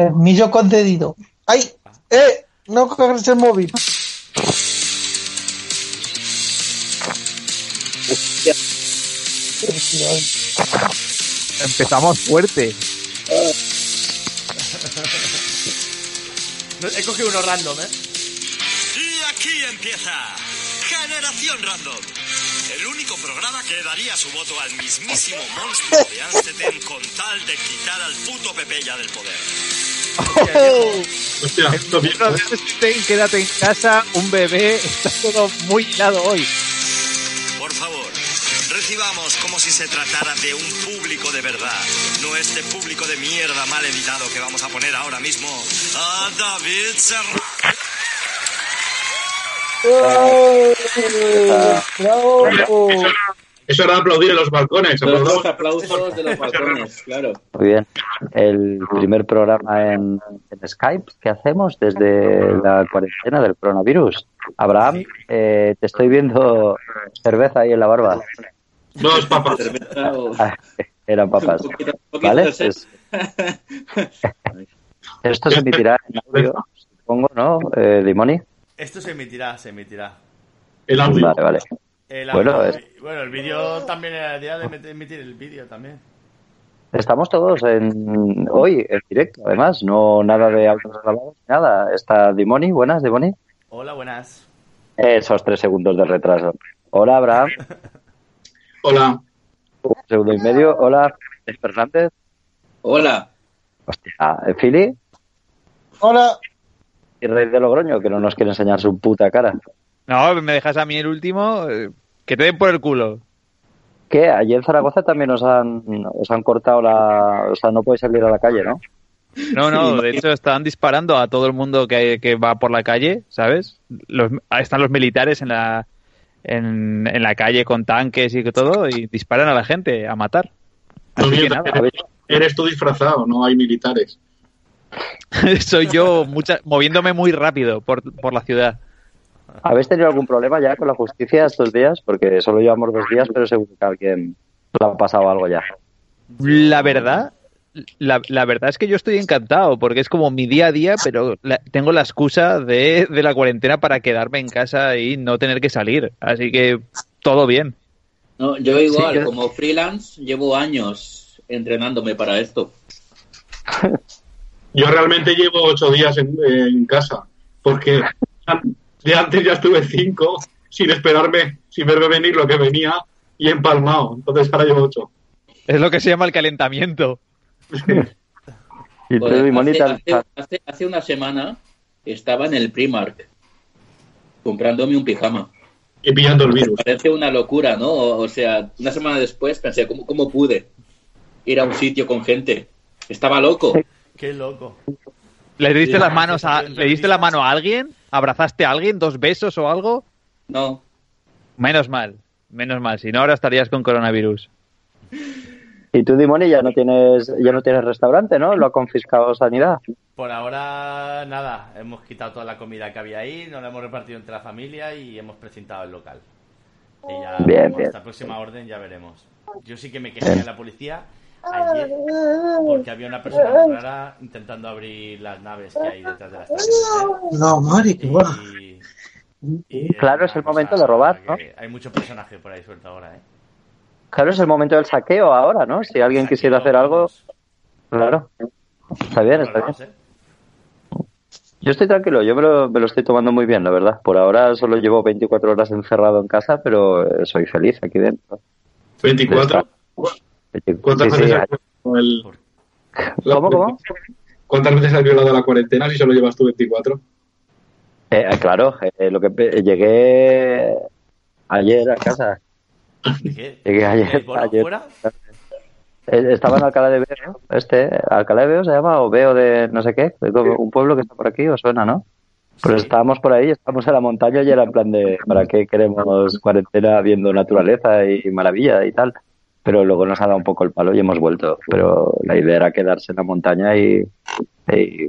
Permiso concedido. ¡Ay! ¡Eh! No coges el móvil. Empezamos fuerte. He cogido uno random, ¿eh? Y aquí empieza Generación Random. El único programa que daría su voto al mismísimo monstruo de Amsterdam con tal de quitar al puto Pepe ya del poder. Hostia, esto bien, ten, quédate en casa, un bebé, está todo muy helado hoy. Por favor, recibamos como si se tratara de un público de verdad, no este público de mierda mal editado que vamos a poner ahora mismo a David Serrano. ¡Bravo! Eso era aplaudir en los balcones. Los dos aplausos de los balcones, claro. Muy bien. El primer programa en, en Skype que hacemos desde la cuarentena del coronavirus. Abraham, eh, te estoy viendo cerveza ahí en la barba. Dos papas. Cerveza o- Ah, Eran papas. Un poquito- un poquito ¿Vale? Es- esto se emitirá en audio, supongo, ¿no, eh, Dimoni? Esto se emitirá, se emitirá. El audio. Vale, vale. El, Bueno, es- bueno, el vídeo también era el día de emitir el vídeo también. Estamos todos en hoy en directo, además, no nada de audios grabados, nada. Está Dimoni, buenas, Dimoni. Hola, buenas. Esos tres segundos de retraso. Hola, Abraham. Hola. Un segundo y medio. Hola, Fernández. Hola. Hostia, Fili Hola. y Rey de Logroño, que no nos quiere enseñar su puta cara. No, me dejas a mí el último, eh, que te den por el culo. Que allí en Zaragoza también os han, os han cortado la... O sea, no podéis salir a la calle, ¿no? No, no, de hecho están disparando a todo el mundo que, que va por la calle, ¿sabes? Los, están los militares en la, en, en la calle con tanques y todo y disparan a la gente a matar. No Así que mientas, nada, eres, eres tú disfrazado, no hay militares. soy yo mucha, moviéndome muy rápido por, por la ciudad. ¿Habéis tenido algún problema ya con la justicia estos días? Porque solo llevamos dos días, pero seguro que a alguien le ha pasado algo ya. La verdad, la, la verdad es que yo estoy encantado porque es como mi día a día, pero la- tengo la excusa de, de la cuarentena para quedarme en casa y no tener que salir. Así que todo bien. No, yo igual, Sí, como freelance, llevo años entrenándome para esto. Yo realmente llevo ocho días en, en casa, porque de antes ya estuve cinco sin esperarme, sin verme venir lo que venía y empalmado. Entonces ahora llevo ocho. Es lo que se llama el calentamiento. Y hace, te has- hace- hace- hace una semana estaba en el Primark comprándome un pijama. Y pillando el virus. Parece una locura, ¿no? O, o sea, una semana después pensé, ¿cómo, ¿cómo pude ir a un sitio con gente? Estaba loco. Qué loco. ¿Le diste Sí, las la manos a, ¿le diste la mano a alguien? ¿Abrazaste a alguien? ¿Dos besos o algo? No, Menos mal, menos mal. Si no, ahora estarías con coronavirus. Y tú, Dimoni, ya no tienes ya no tienes restaurante, ¿no? Lo ha confiscado Sanidad. Por ahora, nada. Hemos quitado toda la comida que había ahí, nos la hemos repartido entre la familia y hemos precintado el local. Y ya, Bien, veremos. bien. hasta la próxima orden ya veremos. Yo sí que me quejé a la policía ayer porque había una persona rara intentando abrir las naves que hay detrás de la estación. No, Mari. Y, y Claro, es el momento cosa de robar, ¿no? Hay mucho personaje por ahí suelto ahora, ¿eh? Claro, es el momento del saqueo ahora, ¿no? Si alguien quisiera hacer algo, claro. Está bien, está bien. ¿eh? Yo estoy tranquilo, yo me lo, me lo estoy tomando muy bien, la verdad. Por ahora solo llevo 24 horas encerrado en casa, pero eh, soy feliz aquí dentro. 24. ¿Cuántas veces has violado el- la ¿Cómo, cómo? cuarentena? ¿Cuántas veces has violado la cuarentena si solo llevas tú 24? Eh, eh, claro, eh, lo que pe- llegué ayer a casa. ¿De qué? Llegué ayer. ¿El bono ayer. fuera? Eh, Estaba en Alcalá de Veo, este, Alcalá de Veo se llama, o Veo de no sé qué, un pueblo que está por aquí, os suena, ¿no? Pues Sí. estábamos por ahí, estábamos en la montaña y era en plan de, ¿para qué queremos cuarentena viendo naturaleza y maravilla y tal? Pero luego nos ha dado un poco el palo y hemos vuelto. Pero la idea era quedarse en la montaña y, y,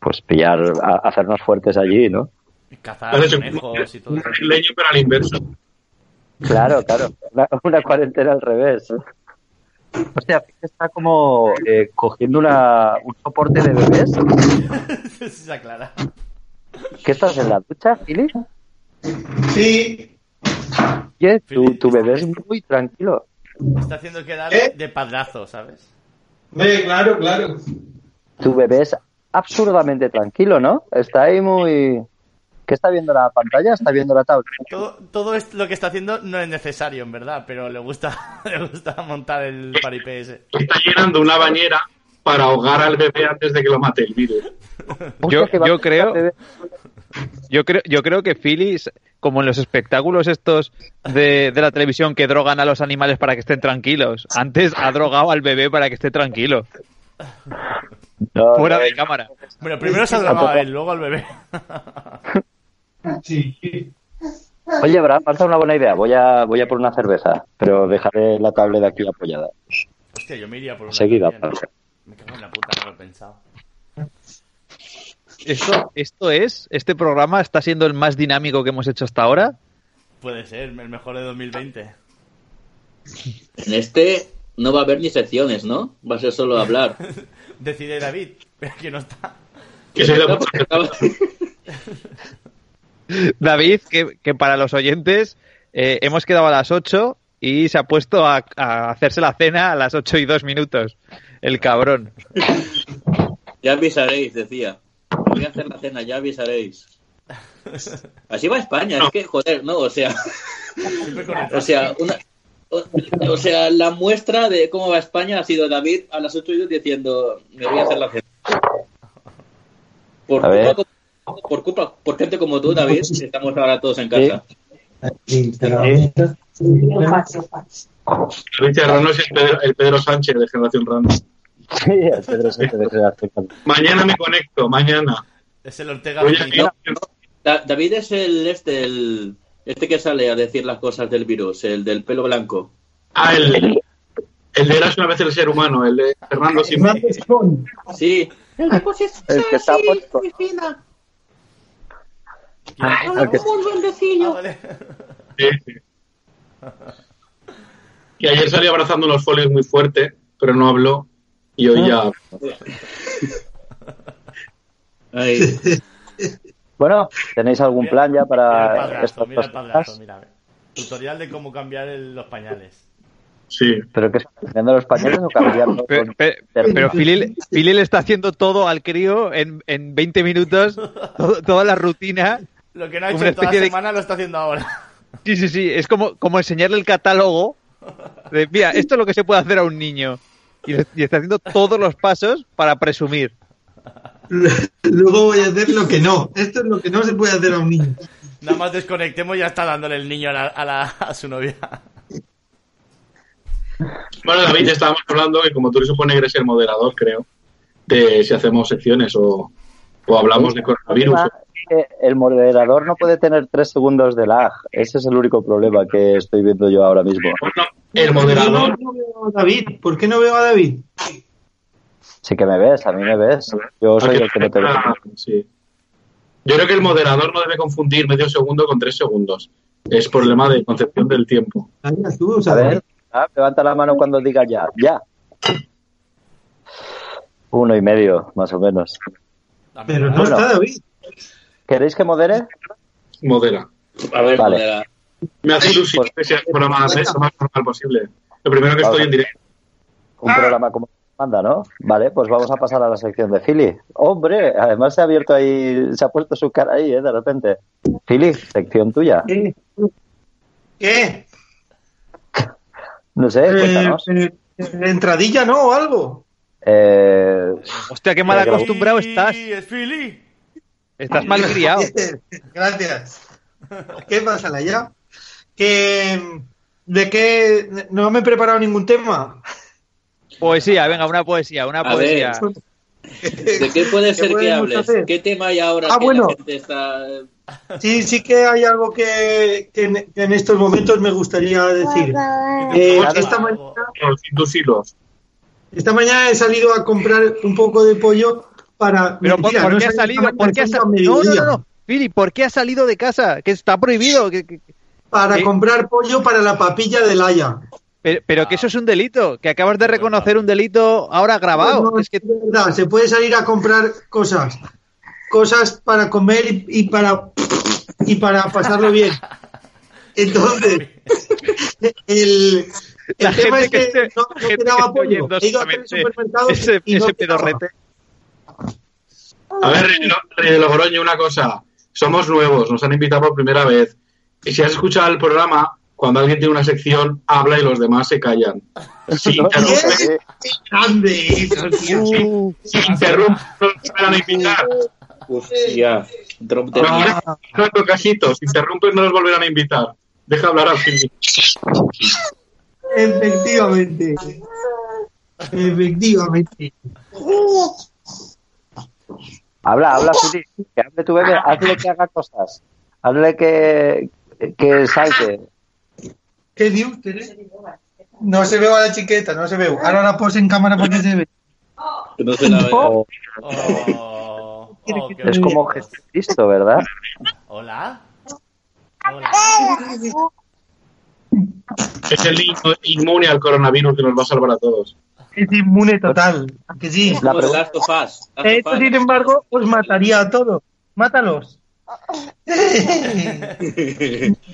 pues pillar, a- hacernos fuertes allí, ¿no? Cazar conejos y todo un eso. brasileño, pero al inverso. Claro, claro, una, una cuarentena al revés. Hostia, está como eh, cogiendo una, un soporte de bebés. Se aclara. ¿Qué estás en la ducha, Philly? Sí. Oye, tu, tu bebé es muy tranquilo. Está haciendo quedar ¿Eh? de padrazo, ¿sabes? Ve, claro, claro. Tu bebé es absurdamente tranquilo, ¿no? Está ahí muy... ¿Qué está viendo la pantalla? ¿Está viendo la tablet? Todo, todo esto lo que está haciendo no es necesario, en verdad, pero le gusta, le gusta montar el paripé ese. Está llenando una bañera para ahogar al bebé antes de que lo mate el virus. Yo, yo creo. Yo creo, yo creo que Philly, como en los espectáculos estos de, de la televisión que drogan a los animales para que estén tranquilos, antes ha drogado al bebé para que esté tranquilo, No, fuera no, de cámara. Bueno, primero se ha drogado a él, luego al bebé. Sí. Oye, Abraham, falta una buena idea. Voy a, voy a por una cerveza, pero dejaré la tablet aquí apoyada. Hostia, yo me iría por una Seguida. Me cago en la puta, no lo he pensado. Esto, esto es, este programa está siendo el más dinámico que hemos hecho hasta ahora. Puede ser, el mejor de 2020. En este no va a haber ni secciones, ¿no? Va a ser solo hablar. Decide David, que no está. Que David, que, que para los oyentes eh, hemos quedado a las 8 y se ha puesto a, a hacerse la cena a las 8 y 2 minutos. El cabrón. Ya avisaréis, decía. Voy a hacer la cena, ya avisaréis. Así va España, es que, joder, no, o sea, o sea, una, o, o sea, la muestra de cómo va España ha sido David a las 8 y 2 diciendo, me voy a hacer la cena. Por culpa, por culpa, por gente como tú, David, estamos ahora todos en casa. David Serrano es el Pedro, el Pedro Sánchez de Generación Random. Sí, el Pedro Sánchez de Generación Random. Mañana me conecto, mañana. Es el Ortega Da- David es el este, el este que sale a decir las cosas del virus, el del pelo blanco. Ah, el, el de Eras una vez el ser humano, el de Fernando Simón. Sí, El que está puesto. El que- Ah, vale. Sí, sí. Que ayer salió abrazando unos folios muy fuerte, pero no habló. Y hoy ya. Bueno, ¿tenéis algún plan ya Mira el para estas mira el mira. Tutorial de cómo cambiar el- los pañales. Sí. ¿Pero que es cambiando los pañales o cambiando Pero, con- pero, le está haciendo todo al crío en, en 20 minutos, todo- toda la rutina. Lo que no ha hecho en toda la de- semana lo está haciendo ahora. Sí, sí, sí, es como, como enseñarle el catálogo de, mira, esto es lo que se puede hacer a un niño. Y, está haciendo todos los pasos para presumir. Luego voy a hacer lo que no. Esto es lo que no se puede hacer a un niño. Nada más desconectemos y ya está dándole el niño a, la- a la- a su novia. Bueno, David, estábamos hablando que como tú le supone que eres el moderador, creo, de si hacemos secciones o, o hablamos de coronavirus. El moderador no puede tener tres segundos de lag. Ese es el único problema que estoy viendo yo ahora mismo. Bueno, el moderador. ¿Por qué no veo a David? ¿Por qué no veo a David? Sí que me ves, a mí me ves. Yo soy el que no te ve. Sí. Yo creo que el moderador no debe confundir medio segundo con tres segundos. Es problema de concepción del tiempo. A ver, ah, levanta la mano cuando diga ya. Ya. Uno y medio, más o menos. Pero no Bueno. está David. ¿Queréis que modere? Modera. a ver, Vale. modera. Me hace ilusión Pues- que sea el programa lo más normal posible. Lo primero que Vamos. estoy en directo. Un programa como manda, ¿no? Vale, pues vamos a pasar a la sección de Philly. ¡Hombre! Además se ha abierto ahí, se ha puesto su cara ahí, ¿eh? De repente. Philly, sección tuya. ¿Qué? ¿Qué? No sé, Eh, cuéntanos. eh, ¿Entradilla no o algo? Eh, Hostia, qué mal Pero- acostumbrado estás. Sí, es Philly. Estás mal criado. Gracias. ¿Qué pasa, ya? Que, ¿De qué? No me he preparado ningún tema. Poesía, venga, una poesía, una A poesía. ¿De qué puede ser que hables? hacer? ¿Qué tema hay ahora Ah, que bueno. la gente está... Sí, sí que hay algo que, que en, que en estos momentos me gustaría decir. Eh, esta, mañana, esta mañana he salido a comprar un poco de pollo para... Pero ¿por, Mentira, por no qué ha salido salido? esta ¿Por qué ha mañana, sa- a No, no, no, ¿por qué ha salido de casa? Que está prohibido. que- que- Para ¿Qué? comprar pollo para la papilla del Haya. Pero, pero que eso es un delito, que acabas de reconocer un delito ahora grabado. No, Es que es verdad, se puede salir a comprar cosas. Cosas para comer y, y para y para pasarlo bien. Entonces, el, el la tema gente es que no, no quedaba pollo. oyendo He ido a tres solamente supermercados ese, y no ese quedaba. pedorrete. A ver, Rey Rey de Logroño, una cosa. Somos nuevos, nos han invitado por primera vez. Y si has escuchado el programa, cuando alguien tiene una sección, habla y los demás se callan. Si interrumpen, Bien. Grande tío. si interrumpen, no los volverán a invitar. Hostia. No, casitos, si interrumpen, no los volverán a invitar. Deja hablar a Philip. Efectivamente. Efectivamente. Habla, habla, Fili, que hable tu bebé, hazle que haga cosas. Hazle que, que salte. ¿Qué dios No se ve a la chiqueta, no se ve. Ahora la pose en cámara porque se ve. Que no se la vea. O- Oh, oh, qué es como. Jesucristo, ¿verdad? Hola. Hola. Es el inmune al coronavirus que nos va a salvar a todos. Es inmune total. ¿a que sí? La pregunta- Esto, sin embargo, os mataría a todos. Mátalos.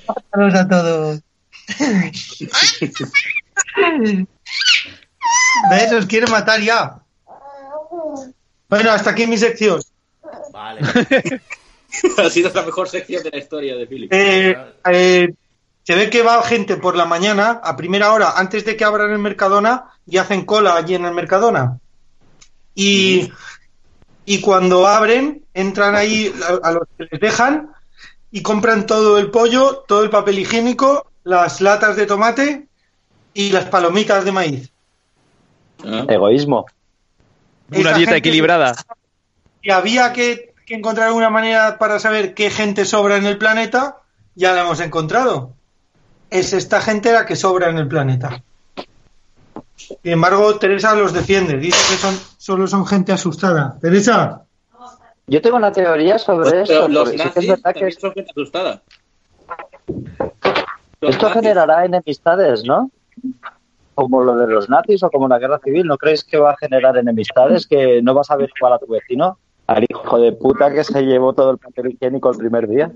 Mátalos a todos. ¿Ves? Os quiere matar ya. Bueno, hasta aquí mi sección. Vale. ha sido la mejor sección de la historia de Philip. Eh, eh, se ve que va gente por la mañana, a primera hora, antes de que abran el Mercadona, y hacen cola allí en el Mercadona. Y, y cuando abren, entran ahí a, a los que les dejan y compran todo el pollo, todo el papel higiénico, las latas de tomate y las palomitas de maíz. Ah. Egoísmo. Una dieta equilibrada. Si había que, que encontrar una manera para saber qué gente sobra en el planeta, ya la hemos encontrado. Es esta gente la que sobra en el planeta. Sin embargo, Teresa los defiende. Dice que son, solo son gente asustada. Teresa, Yo tengo una teoría sobre Pero esto. los porque sí que nazis es verdad que son gente asustada. Los esto nazis. generará enemistades, ¿no? Como lo de los nazis o como la guerra civil. ¿No creéis que va a generar enemistades? Que no vas a ver igual a tu vecino, al hijo de puta que se llevó todo el papel higiénico el primer día.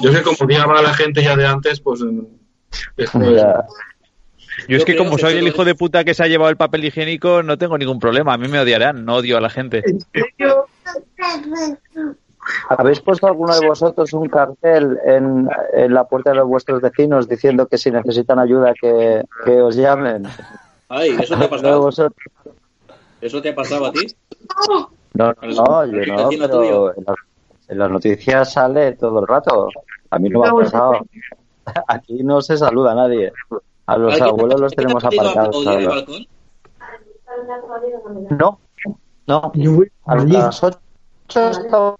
Yo sé como odiaba a la gente ya de antes, pues. esto es- Ya. Yo es que como que soy el hijo de puta que se ha llevado el papel higiénico, no tengo ningún problema. A mí me odiarán, no odio a la gente. ¿en serio? ¿Habéis puesto alguno de vosotros un cartel en, en la puerta de vuestros vecinos diciendo que si necesitan ayuda que, que os llamen? Ay, ¿eso te ha ¿Alguno de pasado? vosotros? ¿Eso te ha pasado a ti? No, no, yo no, pero en las, en las noticias sale todo el rato. A mí no me ha pasado. Aquí no se saluda a nadie. A los ¿Alguien- abuelos los tenemos ahora. balcón? No, no. A las ocho estaba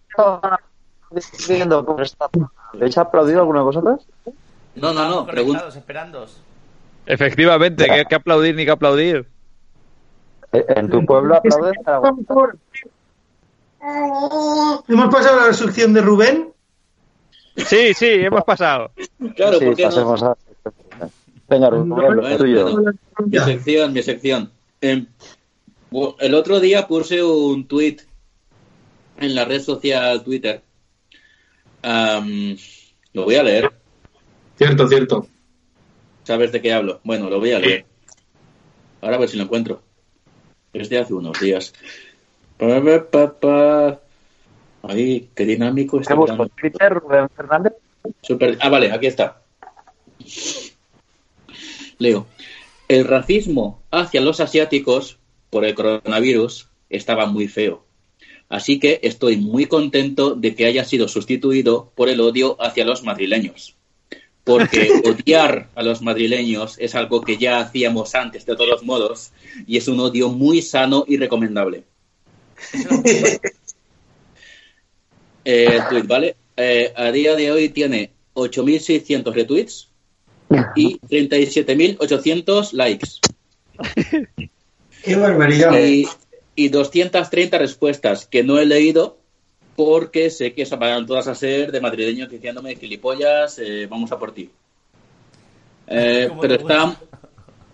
diciendo por esta. ¿Habéis aplaudido alguno de vosotros? No, no, no. Pregunta. Conectados, esperándos. Efectivamente, que, que aplaudir ni que aplaudir. Eh, ¿En tu pueblo aplauden? Hemos pasado a la sección de Rubén. Sí, sí, hemos pasado. Claro, Sí, ¿por qué no? Venga, Rubén, tuyo. Mi sección, mi sección. Em, el otro día puse un tweet en la red social Twitter. Am, lo voy a leer. Cierto, cierto. ¿Sabes de qué hablo? Bueno, lo voy a leer. Ahora a ver si lo encuentro. Es de hace unos días. Pa, pa, pa, pa. Ay, qué dinámico está. ¿Twitter, Rubén Fernández? Super- Ah, vale, aquí está. Leo. El racismo hacia los asiáticos por el coronavirus estaba muy feo. Así que estoy muy contento de que haya sido sustituido por el odio hacia los madrileños. Porque odiar a los madrileños es algo que ya hacíamos antes de todos modos y es un odio muy sano y recomendable. Eh, tweet, ¿vale? Eh, a día de hoy tiene 8.600 retweets y 37.800 likes. Qué barbaridad. Y, y 230 respuestas que no he leído porque sé que van todas a ser de madrileños diciéndome gilipollas, eh, vamos a por ti. Eh, ¿Cómo pero está...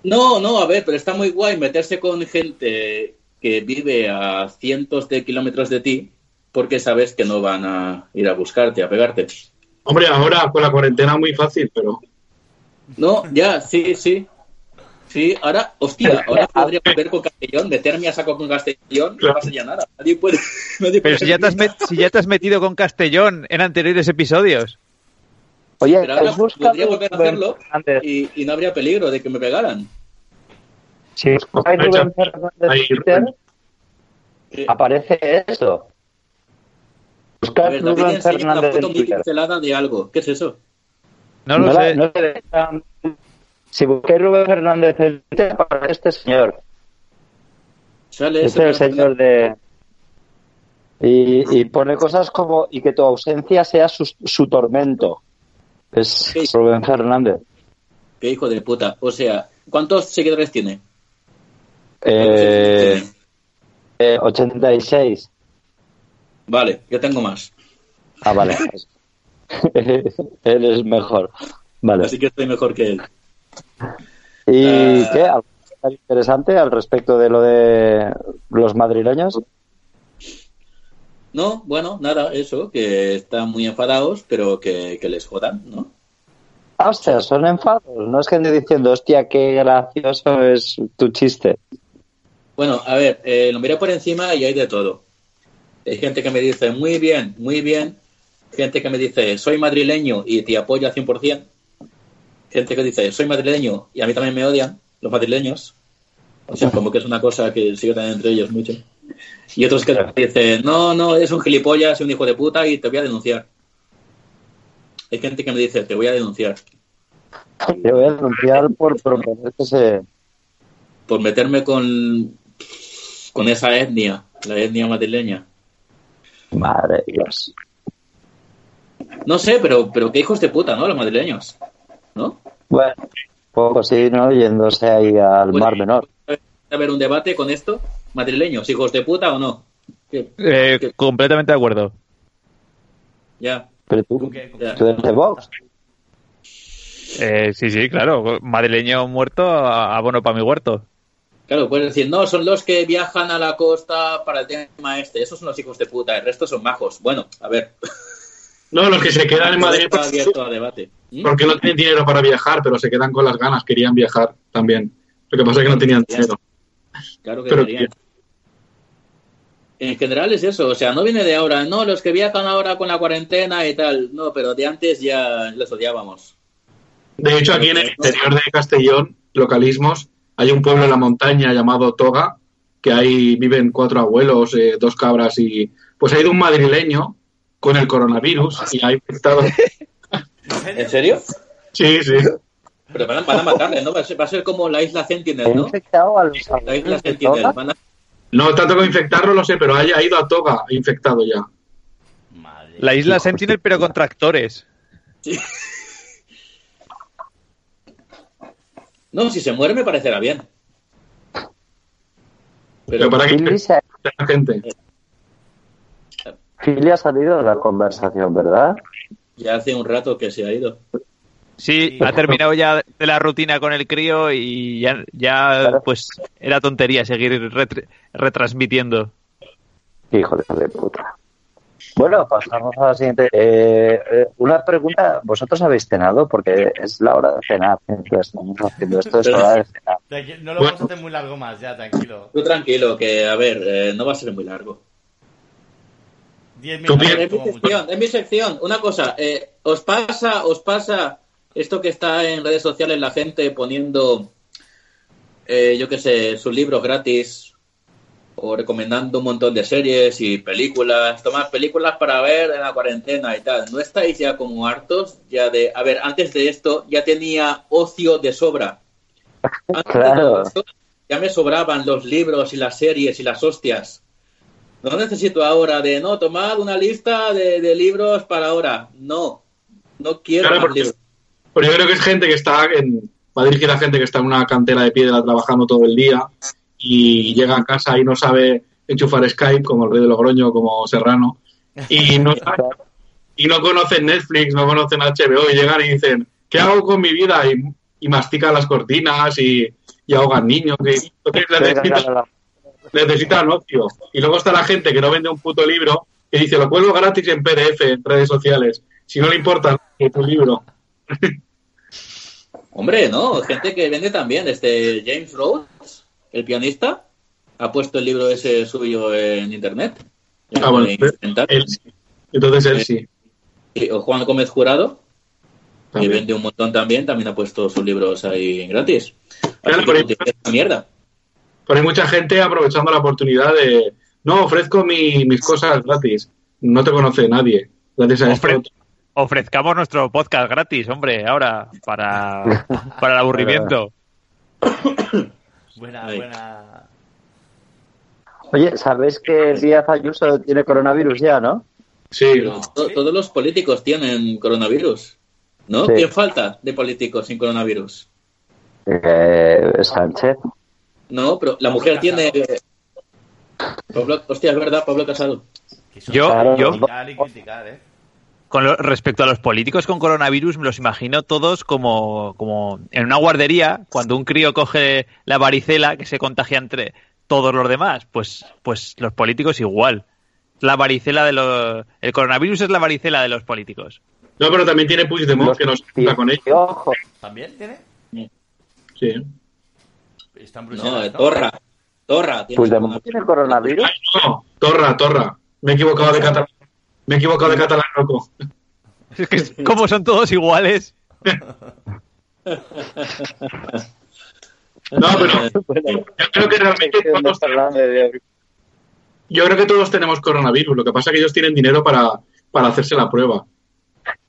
No, no, a ver, pero está muy guay meterse con gente que vive a cientos de kilómetros de ti porque sabes que no van a ir a buscarte, a pegarte. Hombre, ahora con la cuarentena muy fácil, pero No, ya, sí, sí. Sí, ahora, hostia, ahora podría volver con Castellón, meterme a saco con Castellón, no pasaría nada. Nadie puede. nadie Pero puede si ya, te has met- si ya te has metido con Castellón en anteriores episodios. Oye, Pero ahora ¿has buscado podría volver a hacerlo Fernández? y, y no habría peligro de que me pegaran. Si buscáis Rubén Fernández Ahí, en Twitter, aparece eso. David Rubén enseña una Fernández foto en muy Twitter. pixelada de algo. ¿Qué es eso? No lo la- sé. no le dejan- Si buscáis Rubén Fernández aparece este señor. Sale Este es el señor de... Y, y pone cosas como y que tu ausencia sea su, su tormento. Es Sí. Rubén Fernández. Qué hijo de puta. O sea, ¿cuántos seguidores tiene? Eh, eh, 86. Vale, yo tengo más. Ah, vale. Él es mejor. Vale. Así que estoy mejor que él. ¿Y Ah. qué? ¿Algo interesante al respecto de lo de los madrileños? No, bueno, nada, eso, que están muy enfadados, pero que, que les jodan, ¿no? Ah, hostia, son enfados. No es que ande diciendo, hostia, qué gracioso es tu chiste. Bueno, a ver, eh, lo miré por encima y hay de todo. Hay gente que me dice, muy bien, muy bien. Gente que me dice, soy madrileño y te apoyo al 100%. Gente que dice, soy madrileño y a mí también me odian, los madrileños. O sea, como que es una cosa que sigue también entre ellos mucho. Y otros que dicen, no, no, eres un gilipollas y un hijo de puta y te voy a denunciar. Hay gente que me dice, te voy a denunciar Te voy a denunciar por proponer que se... por meterme con, con esa etnia, la etnia madrileña. Madre Dios. No sé, pero, pero qué hijos de puta, ¿no? Los madrileños. ¿No? Bueno, poco sí, ¿no? Yéndose ahí al Pues, Mar Menor. ¿Puede haber un debate con esto? ¿Madrileños, hijos de puta o no? ¿Qué? Eh, ¿Qué? completamente de acuerdo. Ya. Pero tú, ¿Con qué? ¿Con Ya. tú eres de Vox. Eh, sí, sí, claro. Madrileño muerto, a- abono para mi huerto. Claro, puedes decir, no, son los que viajan a la costa para el tema este. Esos son los hijos de puta, el resto son majos. Bueno, a ver. no, los que se quedan en Madrid Está porque, abierto a debate. ¿Mm? porque no tienen dinero para viajar, pero se quedan con las ganas, querían viajar también. Lo que pasa es que no tenían dinero. Claro que Pero. En general es eso, o sea, no viene de ahora, no, los que viajan ahora con la cuarentena y tal, no, pero de antes ya les odiábamos. De hecho, aquí en el interior de Castellón, localismos, hay un pueblo en la montaña llamado Toga, que ahí viven cuatro abuelos, eh, dos cabras y... Pues ha ido un madrileño con el coronavirus y ha infectado... ¿En serio? Sí, sí. Pero van a, van a matarle, ¿no? Va a, ser, va a ser como la isla Sentinel, ¿no? infectado a los La isla Sentinel. Toga. Van a... No tanto como infectarlo, lo sé, pero haya ido a Toga infectado ya. Madre. La isla Sentinel, pero con tractores. No, si se muere me parecerá bien. Pero Pero para que la gente. Philly ha salido de la conversación, ¿verdad? ya hace un rato que se ha ido. Sí, ha terminado ya de la rutina con el crío y ya, ya pues era tontería seguir retr- retransmitiendo. Hijo de puta. Bueno, pasamos a la siguiente. Eh, eh, una pregunta, ¿vosotros habéis cenado? Porque es la hora de cenar. Estamos haciendo esto, es hora de cenar. No lo vamos a hacer muy largo más, ya, tranquilo. Tú tranquilo, que a ver, eh, no va a ser muy largo. Diez minutos en mi sección, en mi sección, una cosa, eh, ¿os pasa, os pasa esto que está en redes sociales la gente poniendo, eh, yo qué sé, sus libros gratis o recomendando un montón de series y películas, tomar películas para ver en la cuarentena y tal? ¿No estáis ya como hartos ya de, a ver, antes de esto ya tenía ocio de sobra? Antes de Claro. todo esto, ya me sobraban los libros y las series y las hostias. No necesito ahora de, no, tomad una lista de, de libros para ahora. No, no quiero Claro, porque- yo creo que es gente que está en. Va a dirigir a gente que está en una cantera de piedra trabajando todo el día y llega a casa y no sabe enchufar Skype, como el rey de Logroño, como Serrano, y no, sabe- y no conocen Netflix, no conocen HBO y llegan y dicen, ¿qué hago con mi vida? Y y mastican las cortinas y, y ahogan niños. y- entonces necesitan ocio. Y luego está la gente que no vende un puto libro que dice lo cuelgo gratis en PDF en redes sociales. Si no le importa que tu libro. Hombre, no, gente que vende también. Este James Rhodes, el pianista, ha puesto el libro ese suyo en internet. Ah, bueno, él sí. Entonces él sí. Y o Juan Gómez Jurado, que vende un montón también, también ha puesto sus libros ahí gratis. Así Claro, que pero- mierda. Pero hay mucha gente aprovechando la oportunidad de no, ofrezco mi- mis cosas gratis. No te conoce nadie. Gracias a esto. Ofre- ofrezcamos nuestro podcast gratis, hombre, ahora, para, para el aburrimiento. Buena, buena. Oye, ¿sabéis que Díaz Ayuso tiene coronavirus ya, no? Sí, todos los políticos tienen coronavirus. ¿No? Sí. ¿Quién falta de políticos sin coronavirus? Eh, Sánchez. No, pero la mujer Casado. tiene. Pablo, hostia, es verdad, Pablo Casado. Yo- yo- criticar y criticar, ¿eh? Con lo- respecto a los políticos con coronavirus, me los imagino todos como, como en una guardería, cuando un crío coge la varicela que se contagia entre todos los demás, pues, pues los políticos igual. La varicela de los... El coronavirus es la varicela de los políticos. No, pero también tiene Puigdemont Los que nos junta con ellos. ojo, ¿También tiene? Sí. Está en No, eh, Torra. Torra. tiene Puigdemont tiene coronavirus. Ay, no, Torra, Torra. Me he equivocado de catalán. Me he equivocado de catalán, loco. Es que como son todos iguales. No, pero yo creo que realmente de todos, de- yo creo que todos tenemos coronavirus. Lo que pasa es que ellos tienen dinero para, para hacerse la prueba.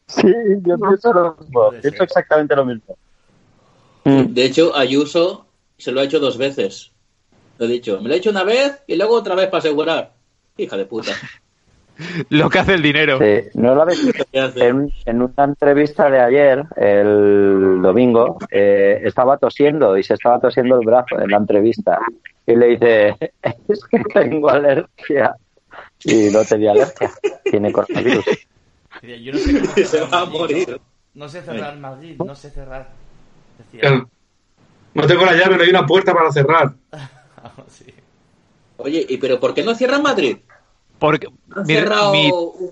Sí, yo pienso lo mismo. Pienso exactamente lo mismo. De hecho, Ayuso se lo ha hecho dos veces. Lo he dicho. Me lo he hecho una vez y luego otra vez para asegurar. Hija de puta. Lo que hace el dinero. Sí, no lo habéis visto. En, en una entrevista de ayer, el domingo, eh, estaba tosiendo y se estaba tosiendo el brazo en la entrevista. Y le dice, es que tengo alergia. Y no tenía alergia, tiene coronavirus. Yo no sé cómo Se va a morir. ¿no? No sé cerrar Madrid, no sé cerrar. Decía. No tengo la llave, no hay una puerta para cerrar. sí. Oye, ¿y pero por qué no cierran Madrid? Porque Han mi, cerrado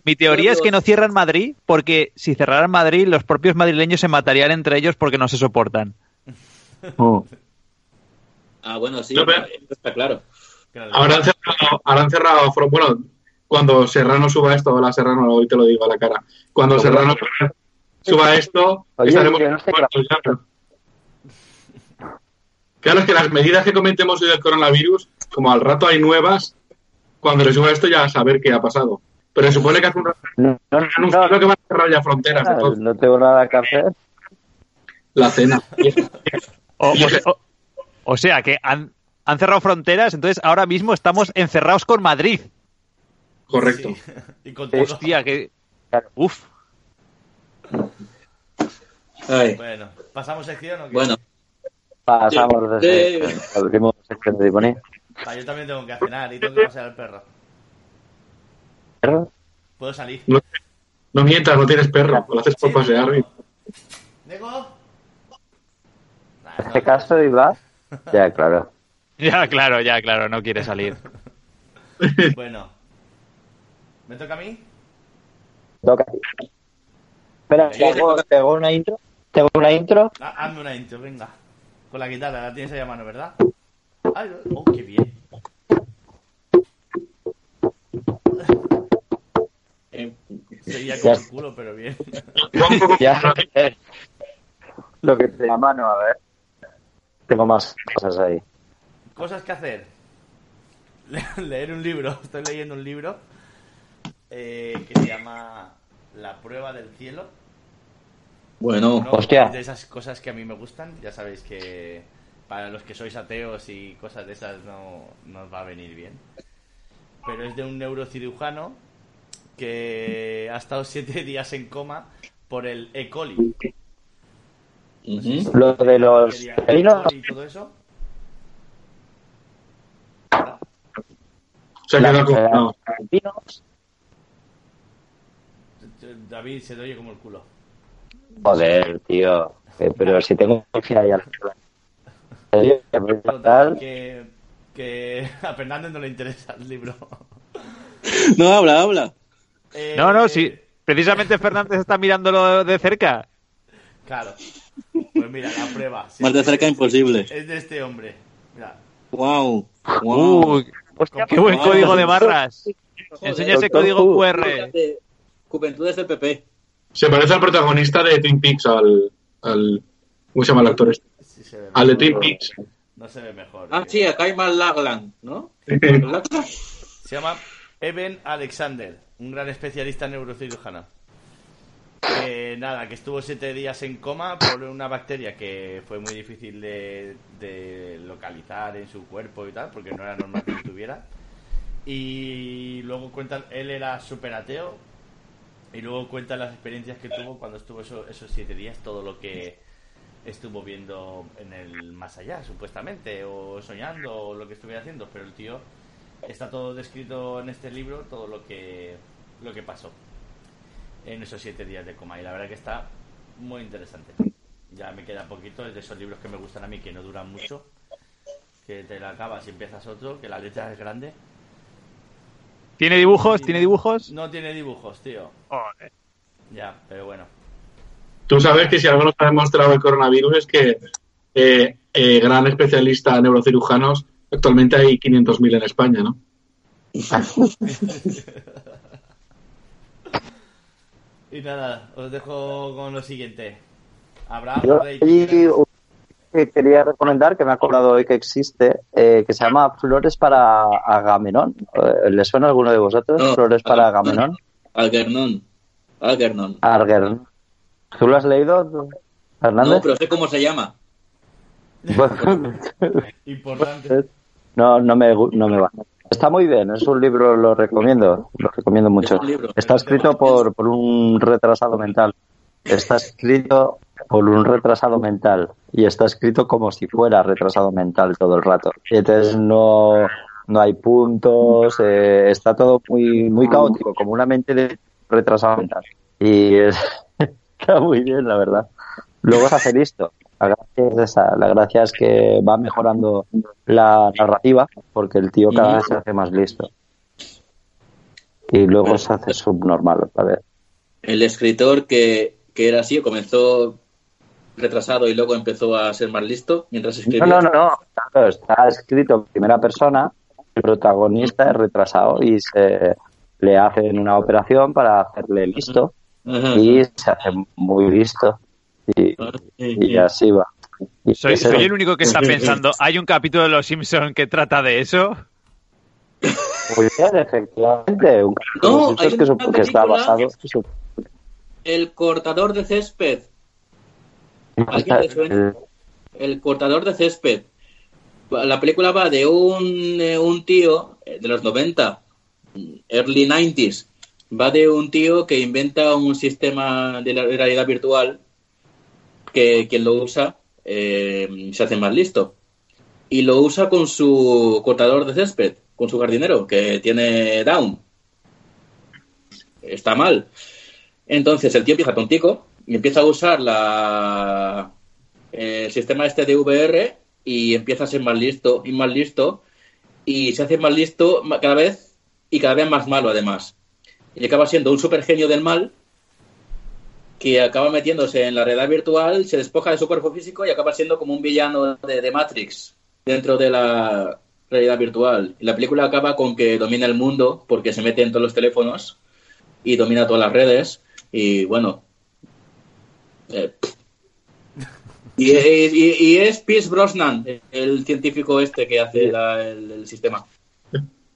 mi- teoría es que no cierran Madrid porque si cerraran Madrid los propios madrileños se matarían entre ellos porque no se soportan. Mm. Ah, bueno, sí, No, pero- está claro. Ahora han cerrado, ahora han cerrado Fro- bueno, cuando Serrano suba esto, hola Serrano, hoy te lo digo a la cara. Cuando Serrano suba esto, Oye, estaremos no sé muertos ya, pero- Claro, es que las medidas que comentemos hoy del coronavirus, como al rato hay nuevas, cuando suba esto ya a saber qué ha pasado. Pero se supone que hace un rato No, no, han anunciado no, que van a cerrar ya fronteras, entonces, no tengo nada que hacer. la cena. O, o- o- o sea que han, han cerrado fronteras, entonces ahora mismo estamos encerrados con Madrid. Correcto. Sí. Y con todo. Hostia, que... Uf. Ay, Bueno, ¿pasamos sección o qué? bueno, Pasamos de sección de. Ah, yo también tengo que cenar y tengo que pasear al perro. ¿Puedo salir? No, no mientas, no tienes perro, lo haces por Sí. pasear. y- ¿Nego? Nah, En no. este caso, Iba, ya, claro. Ya, claro, ya, claro, no quiere salir. Bueno. ¿Me toca a mí? Toca. Espera, ¿te hago, te hago una intro? ¿Te hago una intro? Ah, hazme una intro, venga. Con la guitarra, la tienes ahí a mano, ¿verdad? Ay, oh, qué bien. eh, Seguía con el culo, pero bien. Ya. Lo que te a mano, a ver. Tengo más cosas ahí. Cosas que hacer. Le- Leer un libro. Estoy leyendo un libro eh, que se llama La prueba del cielo. Bueno, ¿no? Hostia. Es de esas cosas que a mí me gustan. Ya sabéis que para los que sois ateos y cosas de esas no, no os va a venir bien. Pero es de un neurocirujano que ha estado siete días en coma por el E. coli. Lo de los felinos. y todo eso. Se ha quedado con-. David se te oye como el culo. Joder, tío. Eh, Pero si tengo. ¿Que Total, fatal? que, que a Fernández no le interesa el libro. No, habla, habla. Eh, No, no, sí. Precisamente Fernández está mirándolo de cerca. Claro. Pues mira, la prueba. Sí, Más de cerca imposible. Es de este hombre. Mira. Wow. wow. Uh, qué buen Wow. código de barras. Enseña ese código. QR. Juventudes del PP. Se parece al protagonista de Twin Peaks, al, al ¿cómo se llama el actor este? Sí se ve Al de. Twin Peaks. No se ve mejor. Ah, tío. sí, acá hay más Lagland, ¿no? Se llama Eben Alexander, un gran especialista en neurocirujano. Que nada, que estuvo siete días en coma por una bacteria que fue muy difícil de, de localizar en su cuerpo y tal, porque no era normal que lo tuviera. Y luego cuentan, él era súper ateo, y luego cuentan las experiencias que tuvo cuando estuvo eso- esos siete días, todo lo que estuvo viendo en el más allá, supuestamente, o soñando, o lo que estuviera haciendo, pero el tío está todo descrito en este libro, todo lo que, lo que pasó en esos siete días de coma, y la verdad que está muy interesante. Ya me queda poquito, de esos libros que me gustan a mí, que no duran mucho, que te la acabas y empiezas otro, que la letra es grande. ¿Tiene dibujos? ¿Tiene dibujos? No tiene dibujos, tío. Joder. Ya, pero bueno. Tú sabes que si algo nos ha demostrado el coronavirus es que eh, eh, gran especialista en neurocirujanos, actualmente hay 500.000 en España, ¿no? Y nada, os dejo con lo siguiente. Abraham Yo Rey. hay un que quería recomendar que me ha acordado hoy que existe, eh, que se llama Flores para Agamenón. Eh, ¿Le suena a alguno de vosotros? No. Flores para Agamenón. Algernon. Algernon. Arger. ¿Tú lo has leído, Fernández? No, pero sé cómo se llama. Importante. no, no me, no me va. Está muy bien, es un libro, lo recomiendo, lo recomiendo mucho. Es un libro. Está escrito por, por un retrasado mental. Está escrito por un retrasado mental y está escrito como si fuera retrasado mental todo el rato. Entonces no, no hay puntos, eh, está todo muy, muy caótico, como una mente de retrasado mental. Y es- está muy bien, la verdad. Luego se hace listo. La gracia es esa. La gracia es que va mejorando la narrativa porque el tío cada vez se hace más listo. Y luego se hace subnormal otra vez. El escritor que, que era así, comenzó retrasado y luego empezó a ser más listo mientras escribía. No, no, no, está escrito en primera persona. El protagonista es retrasado y se le hacen una operación para hacerle listo Ajá. y se hace muy listo. Y, y así va. Y Soy, ese- soy el único que está pensando, ¿hay un capítulo de Los Simpson que trata de eso? Muy bien, efectivamente. Un No, hay que, una que está basado. El cortador de césped. ¿Alguien le suena? El cortador de césped. La película va de un, eh, un tío eh, de los 90, early 90s. Va de un tío que inventa un sistema de la- realidad virtual que quien lo usa eh, se hace más listo. Y lo usa con su cortador de césped, con su jardinero, que tiene down. Está mal. Entonces el tío empieza tontico y empieza a usar la, el sistema este de VR y empieza a ser más listo y más listo y se hace más listo cada vez y cada vez más malo además. Y acaba siendo un super genio del mal que acaba metiéndose en la realidad virtual, se despoja de su cuerpo físico y acaba siendo como un villano de, de Matrix dentro de la realidad virtual. Y la película acaba con que domina el mundo porque se mete en todos los teléfonos y domina todas las redes y bueno eh, y, y- y es Pierce Brosnan el científico este que hace la- el, el sistema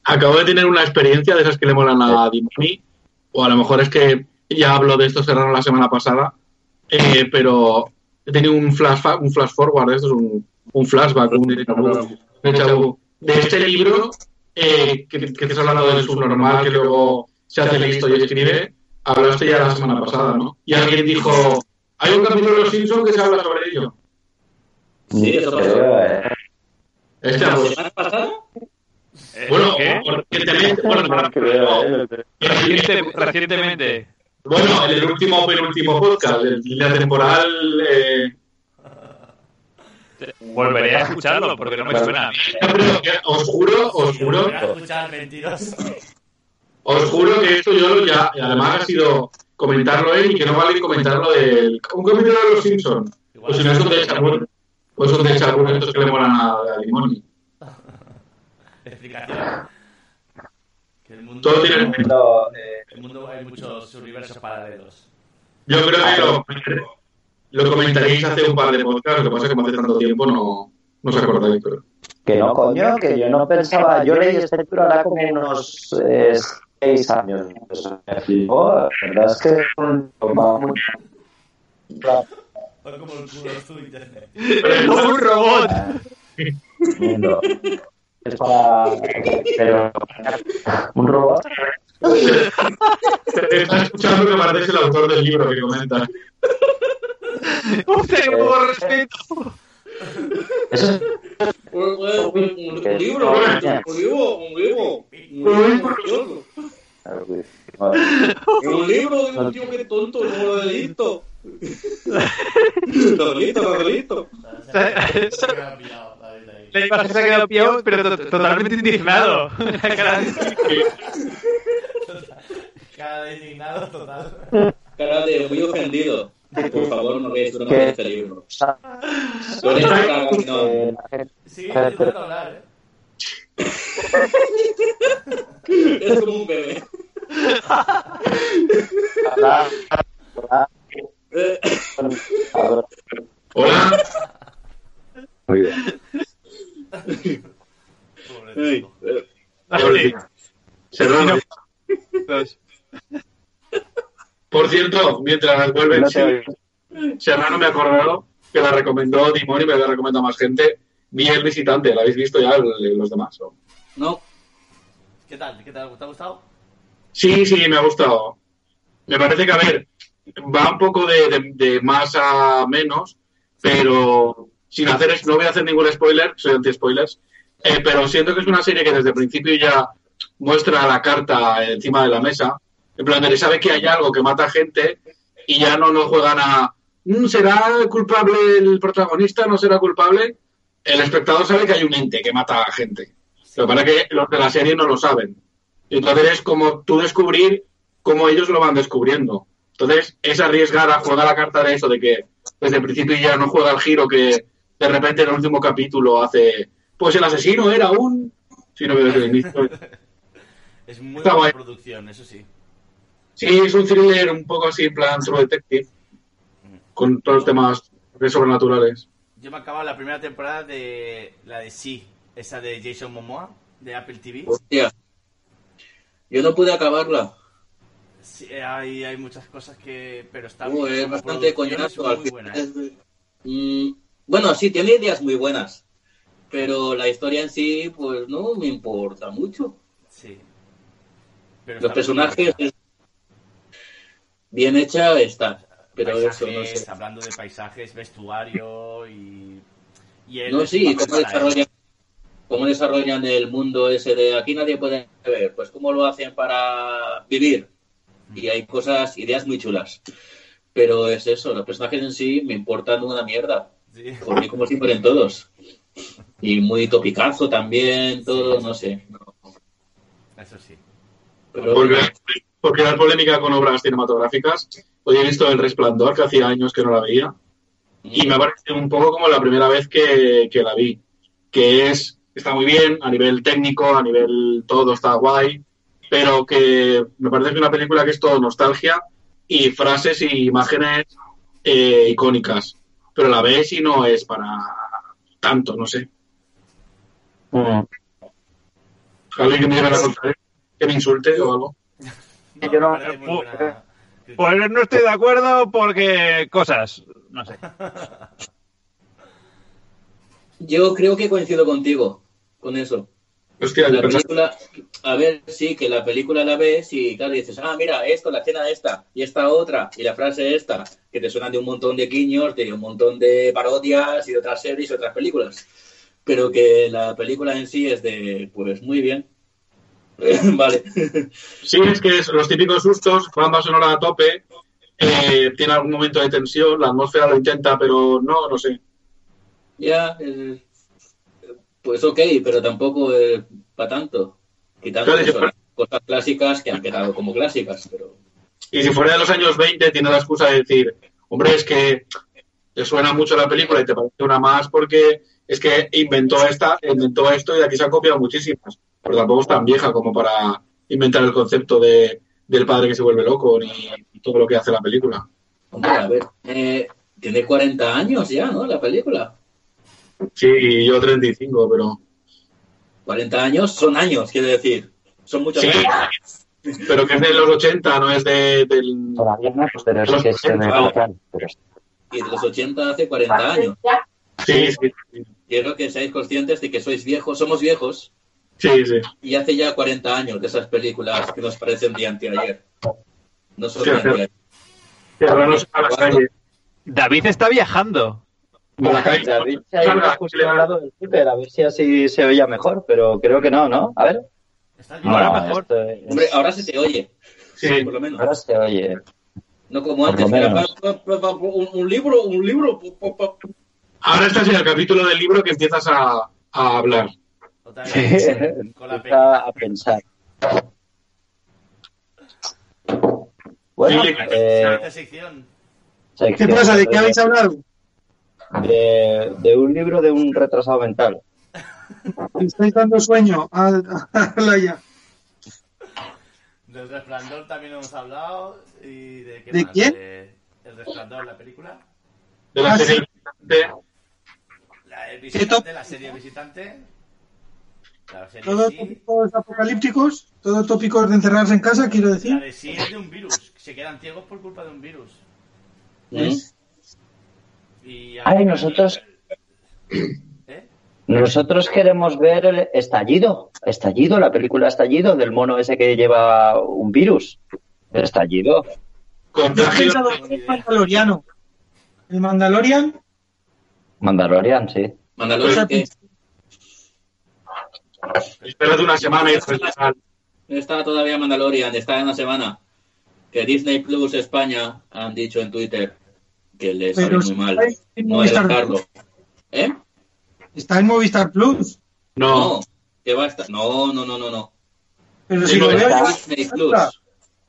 Acabo de tener una experiencia de esas que le molan a Dimoni, o a lo mejor es que ya hablo de esto Serrano la semana pasada, eh, pero he tenido un flash, un flash forward, esto es un, un flashback, un un vu. de este libro eh, que, que estás hablando del subnormal que luego se hace listo y escribe, hablaste ya la semana pasada, ¿no? Y alguien dijo, hay un capítulo de Los Simpsons que se habla sobre ello. Sí, eso pasó. Eh, Este, la semana pasada bueno, ¿Qué? recientemente, bueno, creo, eh. Reciente- recientemente. Bueno, en el último penúltimo podcast, el línea temporal, eh, Volveré a escucharlo porque no me suena. no, os juro, os juro, os juro que esto yo lo ya, además ha sido comentarlo él y que no vale comentarlo del, un capítulo de los Simpsons. Pues si no son de Charbon, pues son de Charbon estos que le molan a, a Limoni. Explicación. Que el mundo, Todo tiene No, eh, el mundo hay muchos universos paralelos. Yo creo que lo, lo comentaréis hace un par de podcasts, lo que pasa es que como hace tanto tiempo no, no os acordáis, pero... que no, coño, que yo no pensaba. Yo leí este libro ahora como unos eh, seis años. Pues, me flipó. La verdad es que un- va muy- O como el culo tu internet. ¡Como un robot! Es para. Pero. Un robot. Estás escuchando que pareces el autor del libro que comenta. ¡Usted, por respeto! Eso es. Un, un- un libro, un libro, un libro. Un libro precioso. Un libro de un tío que tonto, no lo he visto. Ahí. Le pasa que se ha quedado pillado, pero to- totalmente indignado. La cara de- Cara de indignado total. Cara de muy ofendido. Por favor, no veáis broma ¿Qué? de libro. Tú eres cara, no. Sí, te puedo hablar, eh. Es como un bebé. Eh, habla- Hola, Muy bien. Pobre ey, Por cierto, mientras vuelven, No te. Serrano me ha acordado que la recomendó Dimoni y me la recomendado más gente. Vi el visitante, ¿la habéis visto ya los demás? o? No, ¿Qué tal? ¿Qué tal? ¿Te ha gustado? Sí, sí, me ha gustado. Me parece que, a ver, va un poco de, de- de más a menos, pero sin hacer, no voy a hacer ningún spoiler, soy anti-spoilers, eh, pero siento que es una serie que desde el principio ya muestra la carta encima de la mesa, en plan, de que sabe que hay algo que mata gente y ya no nos juegan a, "Mm, ¿será culpable el protagonista? ¿No será culpable? El espectador sabe que hay un ente que mata a gente. Lo que pasa es que los de la serie no lo saben. Y entonces es como tú descubrir cómo ellos lo van descubriendo. Entonces es arriesgar a jugar la carta de eso, de que desde el principio ya no juega el giro que de repente en el último capítulo hace, pues el asesino era un... Sino que desde el inicio... Es muy Está buena guay. producción, eso sí. Sí, es un thriller un poco así, en plan True Detective, con todos los temas de sobrenaturales. Yo me acababa la primera temporada de la de Sí, esa de Jason Momoa, de Apple TV. hostia. Yo no pude acabarla. Sí, hay, hay muchas cosas que... Pero está Uh, es como bastante es coñazo. Al muy final buena. ¿eh? es- Mm, bueno, sí, tiene ideas muy buenas. Pero la historia en sí, pues no me importa mucho. Sí. Pero Los personajes, muy es- bien hecha está. Pero eso no sé. Hablando de paisajes, vestuario y... No, sí, cómo desarrollan, cómo desarrollan el mundo ese de aquí nadie puede ver, pues cómo lo hacen para vivir. Y hay cosas, ideas muy chulas. Pero es eso, los personajes en sí me importan una mierda. Sí. Por mí como si fueran todos. Y muy topicazo también, todo, no sé. Eso sí. Pero Porque, porque la polémica con obras cinematográficas, hoy he visto El Resplandor, que hacía años que no la veía, y me ha parecido un poco como la primera vez que, que la vi, que es, está muy bien a nivel técnico, a nivel todo está guay, pero que me parece que es una película que es todo nostalgia y frases y imágenes eh, icónicas, pero la ves y no es para tanto, no sé. Alguien que me diga la contraria, que me insulte o algo. Yo no- buena- Pues no estoy de acuerdo porque cosas. No sé. yo creo que coincido contigo con eso. Hostia, La película, a ver, sí, que la película la ves y claro, dices, ah, mira, esto, la escena esta, y esta otra, y la frase esta, que te suenan de un montón de guiños, de un montón de parodias y de otras series y otras películas. Pero que la película en sí es de, pues muy bien. vale. Sí, es que es los típicos sustos, banda sonora a tope, eh, tiene algún momento de tensión, la atmósfera lo intenta, pero no, no sé. Ya, eh, pues ok, pero tampoco para tanto. Quitando Claro, eso, cosas clásicas que han quedado como clásicas, pero Y si fuera de los años 20, tiene la excusa de decir, hombre, es que te suena mucho la película y te parece una más porque es que inventó esta, inventó esto y de aquí se han copiado muchísimas. Pero tampoco es tan vieja como para inventar el concepto de, del padre que se vuelve loco ni todo lo que hace la película. hombre, a ver, eh, tiene 40 años ya, ¿no? La película. Sí, y yo 35, pero... 40 años son años, quiere decir. Son muchos Sí, años. pero que es de los 80, no es de, del... Todavía no, pero es que me pero Y de los 80 hace 40 años. Sí, sí. Quiero que seáis conscientes de que sois viejos, somos viejos, sí, sí. y hace ya 40 años de esas películas que nos parecen de anteayer. No son Sí, de sí. anteayer. A la calle. David está viajando. A la calle. David se ha ido Salga, justo al lado del Twitter, a ver si así se oía mejor, pero creo que no, ¿no? A ver. Ahora No, mejor. es- Hombre, ahora se te oye, Sí, por lo menos. ahora se oye. No como Por antes, era menos. pa- pa- pa- un, un libro, un libro. pa- pa- pa- Ahora estás en el capítulo del libro que empiezas a, a hablar. Con la Empieza a pensar. Bueno, Sí, eh, sección. ¿Qué pasa? ¿De qué habéis hablado? de, de un libro de un retrasado mental. ¿Le ¿Estáis dando sueño a, a Laia? Del resplandor también hemos hablado. ¿Y de qué ¿De más? quién? De- el resplandor, la película. De la Ah, serie sí. de- La, el visitante, la serie visitante. La serie ¿Todos sí. tópicos apocalípticos? ¿Todos tópicos de encerrarse en casa, quiero La decir? de sí es de un virus. Se quedan ciegos por culpa de un virus. ¿Mm? Y Ay, nosotros- ¿Eh? Nosotros queremos ver el Estallido. Estallido, la película Estallido del mono ese que lleva un virus. El Estallido. Yo he Contagio. pensado en el Mandaloriano. ¿El Mandalorian? Mandalorian, sí. Mandalorian, Espérate una semana y sale. está todavía Mandalorian, está en una semana. Que Disney Plus España han dicho en Twitter que les sale muy mal. está en No Movistar dejarlo. ¿Eh? Está en Movistar Plus. No, No, que va a estar. No, no, no, no, no. Pero si lo no veo. Disney Plus.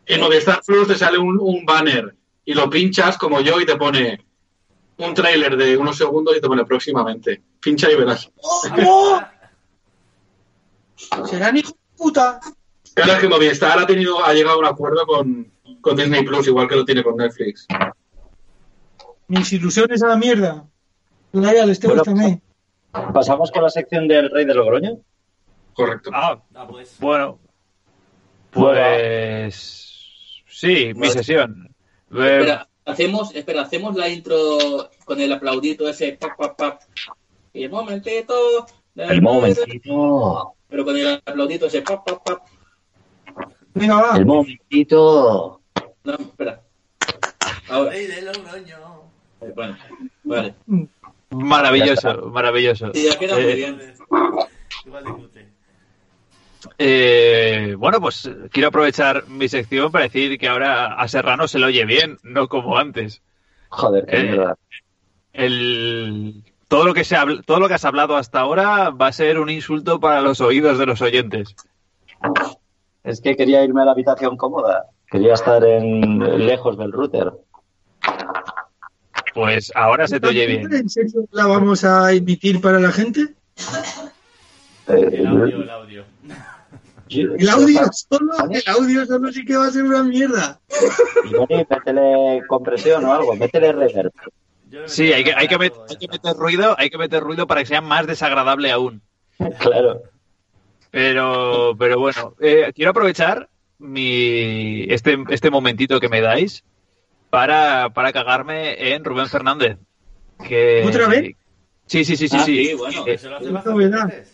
en Movistar Plus te sale un, un banner y lo pinchas como yo y te pone un tráiler de unos segundos y te pone próximamente. Pincha y verás. ¡Oh! ¿Serán hijos de puta? Claro es que Movistar ha, tenido, ha llegado a un acuerdo con, con Disney Plus, igual que lo tiene con Netflix. Mis ilusiones a la mierda. Laia, les tengo Bueno, también. Pasamos con la sección del Rey de Logroño. Correcto. Ah, Ah, pues. bueno. Pues. Sí, mi sesión. Espera, hacemos, espera, hacemos la intro con el aplaudito ese. Pap, pap, pap. Y el momentito. El momentito. Pero con el aplaudito ese. Pap, pap, pap. Venga, va. El momentito. No, espera. Ahora. De Logroño. eh, Bueno, vale. maravilloso, maravilloso. Sí, ya queda muy Eh, bien. Igual de cutre. Eh, bueno, pues quiero aprovechar mi sección para decir que ahora a Serrano se lo oye bien, no como antes. Joder, qué Eh, mierda. El, todo, lo que se habl- todo lo que has hablado hasta ahora va a ser un insulto para los oídos de los oyentes. Es que quería irme a la habitación cómoda. Quería estar en lejos del router. Pues ahora se te oye bien. ¿En serio la vamos a emitir para la gente? Eh, El audio, el audio. El audio solo, el audio solo sí que va a ser una mierda. Johnny, métele compresión o algo, métele reverb. Sí, hay que, hay, que met- hay meter ruido, hay que meter ruido para que sea más desagradable aún. Claro. Pero, pero bueno, eh, quiero aprovechar mi, este, este momentito que me dais para, para cagarme en Rubén Fernández. Que, ¿Otra vez? Sí, sí, sí, sí. Ah, sí. sí, bueno. Eh, Se lo hace bastante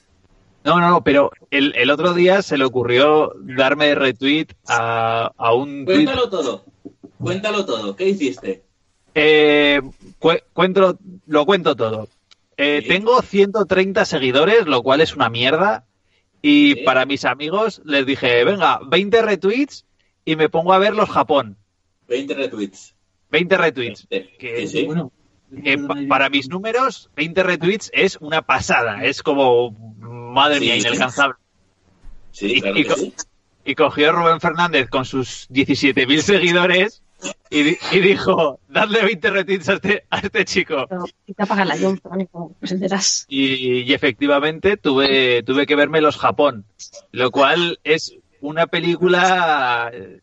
no, no, no, pero el, el otro día se le ocurrió darme retweet a, a un tweet. Cuéntalo todo. Cuéntalo todo. ¿Qué hiciste? Eh, cu- cuento, lo cuento todo. Eh, Sí. Tengo 130 seguidores, lo cual es una mierda. Y Sí. para mis amigos les dije, venga, 20 retweets y me pongo a ver los Japón. 20 retweets. 20 retweets. Sí, Que- sí, sí. Bueno, que pa- para mis números, 20 retweets es una pasada. Es como, madre mía, Sí. inalcanzable. Sí, Y- claro y co- sí. Y cogió Rubén Fernández con sus 17.000 seguidores y, di- y dijo, dadle 20 retweets a este, a este chico. Pero, y te apaga la pues enteras. Y, y efectivamente tuve, tuve que verme Los Japón, lo cual es una película... eh,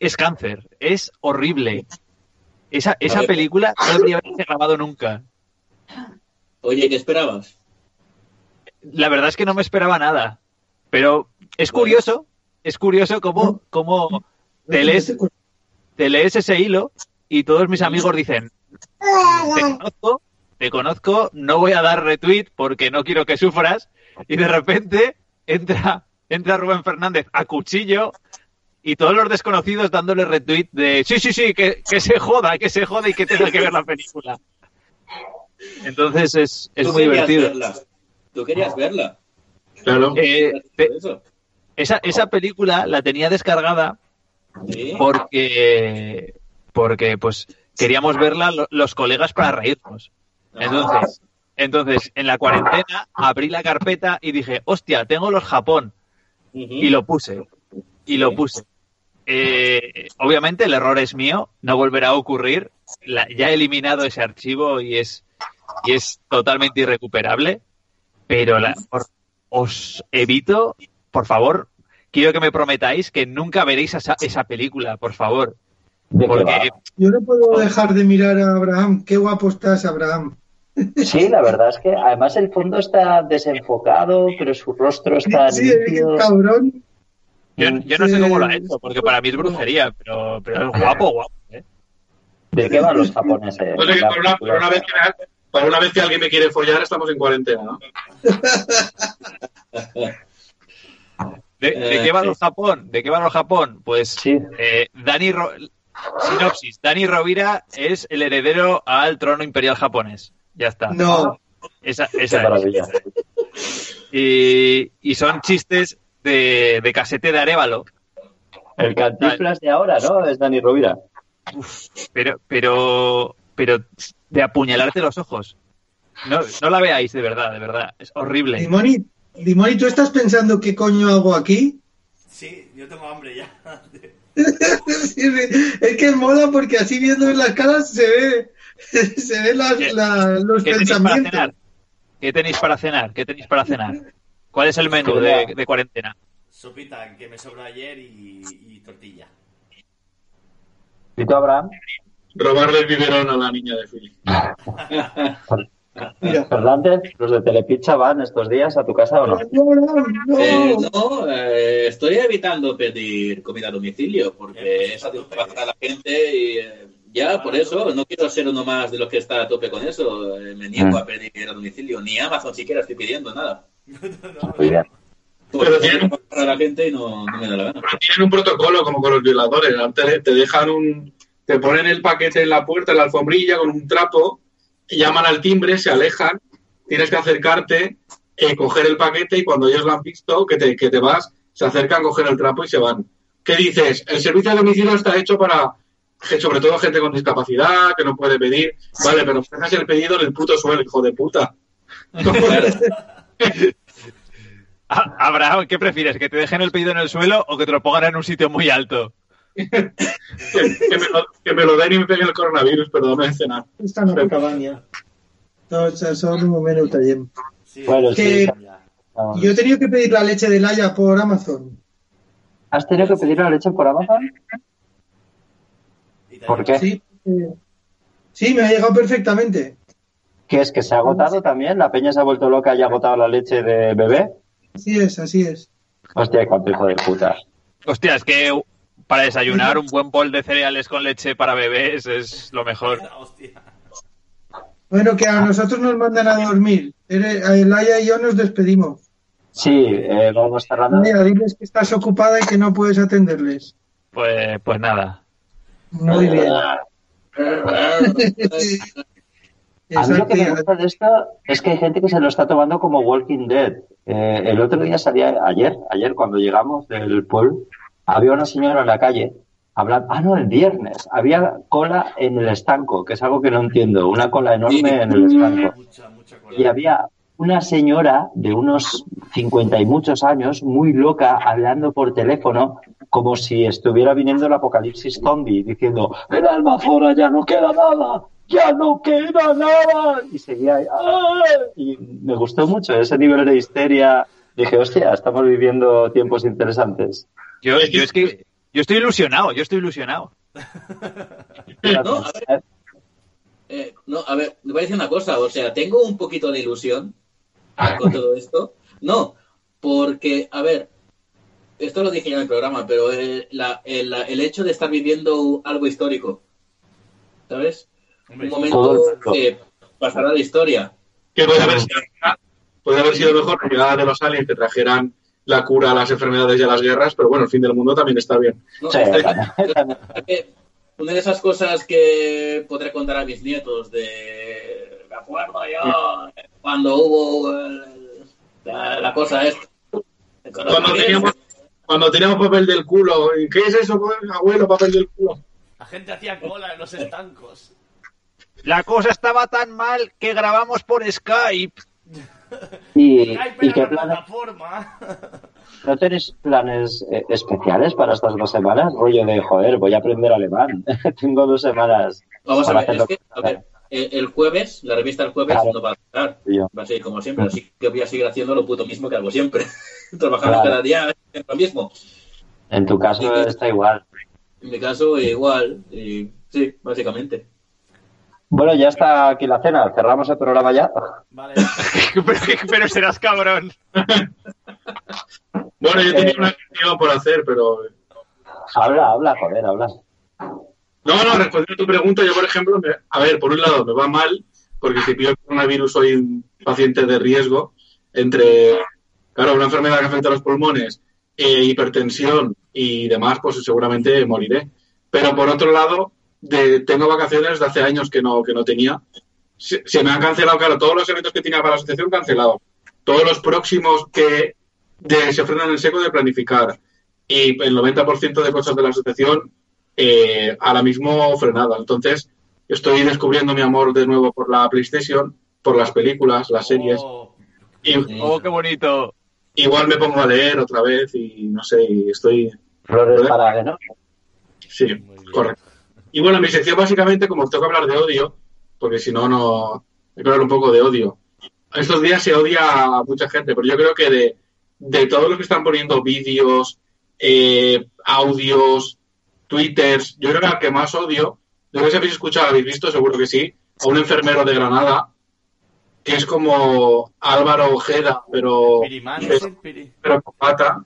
Es cáncer, es horrible. Esa, esa película no debería haberse grabado nunca. Oye, ¿qué esperabas? La verdad es que no me esperaba nada. Pero es curioso, es curioso cómo, cómo te lees, te lees ese hilo y todos mis amigos dicen, te conozco, te conozco, no voy a dar retweet porque no quiero que sufras. Y de repente entra, entra Rubén Fernández a cuchillo y todos los desconocidos dándole retweet de sí, sí, sí, que, que se joda, que se joda y que tenga que ver la película. Entonces es, es muy divertido. verla. Tú querías verla. Claro. Eh, te- esa, esa película la tenía descargada Sí. porque porque pues queríamos verla lo- los colegas para reírnos. Entonces, entonces en la cuarentena abrí la carpeta y dije, hostia, tengo los Japón y lo puse y lo puse. Eh, obviamente el error es mío, no volverá a ocurrir. La- ya he eliminado ese archivo y es y es totalmente irrecuperable. Pero la- os evito, por favor, quiero que me prometáis que nunca veréis esa, esa película, por favor. Yo no puedo dejar de mirar a Abraham. Qué guapo estás, Abraham. Sí, la verdad es que además el fondo está desenfocado, pero su rostro está Sí, es nítido. cabrón. yo, yo no sé cómo lo ha hecho, porque para mí es brujería, pero, pero es guapo, guapo. ¿eh? ¿De qué van los japoneses? Que La para una, película. para una vez que para una vez que alguien me quiere follar, estamos en cuarentena, ¿no? ¿De, de Eh, qué va sí. los Japón? ¿De qué va los Japón? Pues Sí. eh, Dani Ro- sinopsis, Dani Rovira es el heredero al trono imperial japonés. Ya está. No, Esa, Qué esa es. maravilla. Y, y son chistes de, de casete de Arevalo. El cantiflas de ahora, ¿no? Es Dani Rovira. pero, pero, pero de apuñalarte los ojos. No, no la veáis, de verdad, de verdad. Es horrible. Dimoni, Dimoni, ¿tú estás pensando qué coño hago aquí? Sí, yo tengo hambre ya. Sí, sí. Es que mola porque así viendo las caras se ve, se ve las- ¿Qué- la- los ¿Qué tenéis para pensamientos. ¿Qué tenéis para cenar? ¿Qué tenéis para cenar? ¿Cuál es el menú de, de cuarentena? Sopita que me sobró ayer y, y tortilla. ¿Y tú, Abraham? Robarle el biberón a la niña de Philip. Mira. Fernández, ¿los de Telepizza van estos días a tu casa o no? No, no, no. Eh, no, eh, estoy evitando pedir comida a domicilio porque Eh, es satisfacer a la gente y eh, ya por eso no quiero ser uno más de los que está a tope con eso. Eh, me niego Mm. a pedir a domicilio, ni Amazon siquiera estoy pidiendo nada. Muy bien. Porque Pero tengo tiene- que pagar a la gente y no, no me da la gana. Pero tienen un protocolo como con los violadores. Antes te dejan un. Te ponen el paquete en la puerta, en la alfombrilla, con un trapo, llaman al timbre, se alejan, tienes que acercarte, eh, coger el paquete y cuando ellos lo han visto, que te, que te vas, se acercan, cogen el trapo y se van. ¿Qué dices? El servicio de domicilio está hecho para, que sobre todo gente con discapacidad, que no puede pedir. Vale, pero dejas el pedido en el puto suelo, hijo de puta. Ah, Abraham, ¿qué prefieres? ¿Que te dejen el pedido en el suelo o que te lo pongan en un sitio muy alto? Que, que me lo, que me lo den y me peguen el coronavirus, perdón, de cenar. Esta no es cabanya. No, o sea, son un momento también. Sí, Bueno, Que- sí. Yo he tenido que pedir la leche de Laia por Amazon. ¿Has tenido que pedir la leche por Amazon? ¿Por qué? Sí, eh, sí, me ha llegado perfectamente. ¿Qué es que se ha agotado también? ¿La peña se ha vuelto loca y ha agotado la leche de bebé? Así es, así es. Hostia, cuánto hijo de puta. Hostia, es que para desayunar un buen bol de cereales con leche para bebés es lo mejor. Bueno, que a nosotros nos mandan a dormir. Ere- a Laia y yo nos despedimos. Sí, eh, vamos cerrando. Laia, diles que estás ocupada y que no puedes atenderles. Pues, pues nada. Muy bien. A mí lo que me gusta de esto es que hay gente que se lo está tomando como Walking Dead. Eh, el otro día salía, ayer, ayer cuando llegamos del pueblo, había una señora en la calle hablando, ah no, el viernes, había cola en el estanco, que es algo que no entiendo, una cola enorme en el estanco. Mucha, mucha cola. Y había una señora de unos cincuenta y muchos años, muy loca, hablando por teléfono, como si estuviera viniendo el apocalipsis zombie, diciendo, en Almazora ya no queda nada, ya no queda nada. Y seguía ahí, "¡Ah!". Y me gustó mucho ese nivel de histeria. Dije, hostia, estamos viviendo tiempos interesantes. Yo, yo es que yo estoy ilusionado, yo estoy ilusionado. No, a ver, eh, no, a ver, le voy a decir una cosa, o sea, tengo un poquito de ilusión con todo esto. No, porque, a ver, esto lo dije ya en el programa, pero el, la- el- la- el hecho de estar viviendo algo histórico, ¿sabes? Un momento que pasará de historia. Que puede haber sido, puede haber sido mejor la llegada de los aliens que trajeran la cura a las enfermedades y a las guerras, pero bueno, el fin del mundo también está bien. ¿no? Sí, Está- también. que una de esas cosas que podré contar a mis nietos de me acuerdo yo cuando hubo el- la, la cosa esta Cuando teníamos, cuando teníamos papel del culo, ¿y ¿qué es eso, abuelo, papel del culo? La gente hacía cola en los estancos. La cosa estaba tan mal que grabamos por Skype. ¿Y, y qué la planes? plataforma. ¿No tenéis planes eh, especiales para estas dos semanas? Rollo de, joder, voy a aprender alemán. Tengo dos semanas. Vamos a ver, es que, a ver, el, el jueves, la revista el jueves Claro. no va a estar, Yo. va a seguir como siempre, así que voy a seguir haciendo lo puto mismo que hago siempre, trabajando Claro. cada día en lo mismo. En tu caso está igual. En mi caso, igual, y sí, básicamente. Bueno, ya está aquí la cena. Cerramos el programa ya. Vale. pero, pero serás cabrón. Bueno, yo tenía una cuestión por hacer, pero... Habla, habla, joder, habla. No, no, respondiendo a tu pregunta, yo, por ejemplo, me- a ver, por un lado, me va mal, porque si pillo el coronavirus soy un paciente de riesgo, entre, claro, una enfermedad que afecta a los pulmones, eh, hipertensión y demás, pues seguramente moriré. Pero por otro lado, de- tengo vacaciones de hace años que no, que no tenía. Se, se me han cancelado, claro, todos los eventos que tenía para la asociación cancelados. Todos los próximos que de- se frenan en seco de planificar. Y el 90% de cosas de la asociación eh, ahora mismo frenadas. Entonces, estoy descubriendo mi amor de nuevo por la PlayStation, por las películas, las series. Oh, Y, Oh, qué bonito. igual me pongo a leer otra vez y no sé, y estoy. Flores para, ¿no? Sí, correcto. Y bueno, mi sección básicamente, como tengo que hablar de odio, porque si no, no. Hay que hablar un poco de odio. Estos días se odia a mucha gente, pero yo creo que de, de todos los que están poniendo vídeos, eh, audios, twitters, yo creo que al que más odio, no sé si habéis escuchado, habéis visto, seguro que sí, a un enfermero de Granada, que es como Álvaro Ojeda, pero, Spirimán, ¿es el Piri- pero con pata.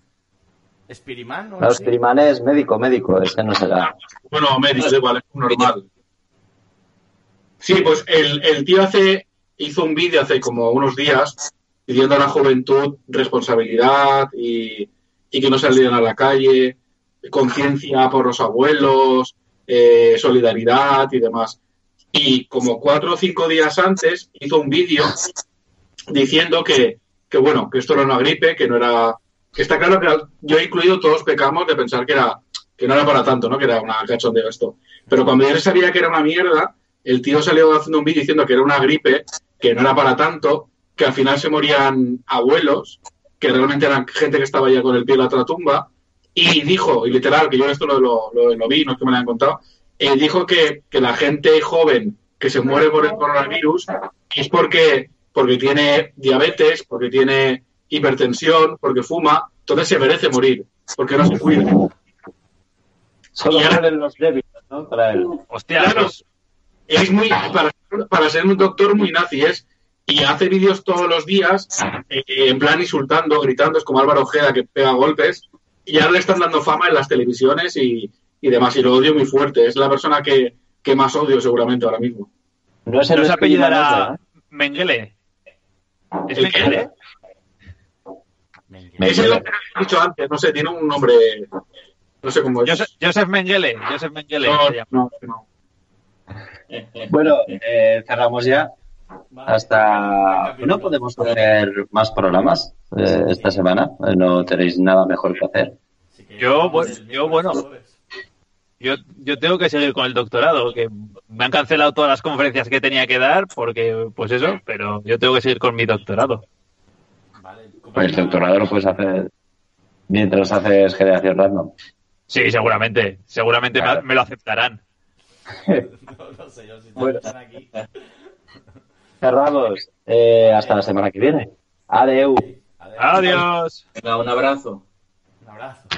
Spirimán, ¿no? Los Spirimán es médico, médico. Ese no será. Bueno, médico, igual, es normal. Sí, pues el, el tío hace, hizo un vídeo hace como unos días pidiendo a la juventud responsabilidad y, y que no salieran a la calle, conciencia por los abuelos, eh, solidaridad y demás. Y como cuatro o cinco días antes hizo un vídeo diciendo que, que, bueno, que esto era una gripe, que no era... Está claro que yo he incluido todos pecamos de pensar que era que no era para tanto, ¿no? Que era una cachondeo esto. Pero cuando yo sabía que era una mierda, el tío salió haciendo un vídeo diciendo que era una gripe, que no era para tanto, que al final se morían abuelos, que realmente eran gente que estaba ya con el pie en la otra tumba, y dijo, y literal, que yo esto lo- lo vi, no es que me lo hayan contado, eh, dijo que, que la gente joven que se muere por el coronavirus es porque, porque tiene diabetes, porque tiene hipertensión, porque fuma, entonces se merece morir, porque no se cuida. Solo mueren los débiles, ¿no? Para él. Hostia, Claro. pues, es muy para, para ser un doctor muy nazi es y hace vídeos todos los días eh, en plan insultando gritando es como Álvaro Ojeda que pega golpes y ahora le están dando fama en las televisiones y, y demás y lo odio muy fuerte es la persona que, que más odio seguramente ahora mismo No es el no se apellidará Mengele. ¿Es ¿El qué? Mengele? es el nombre que he dicho antes no sé tiene un nombre no sé cómo es Joseph, Joseph Mengele. Joseph Mengele. no, se llama. no, no. Bueno, eh, cerramos ya. Hasta. ¿No podemos hacer más programas eh, esta semana? Eh, ¿No tenéis nada mejor que hacer? Yo, pues, yo, bueno. Yo, yo tengo que seguir con el doctorado, que me han cancelado todas las conferencias que tenía que dar, porque, pues eso, pero yo tengo que seguir con mi doctorado. Vale, ¿cómo Pues el doctorado lo puedes hacer mientras haces generación random. Sí, seguramente, seguramente me- Claro. me, lo aceptarán. No, no sé yo si Bueno. están aquí. Cerramos. Eh, hasta la semana que viene. Adeu. Adiós. Adiós. Venga, un abrazo. Un abrazo.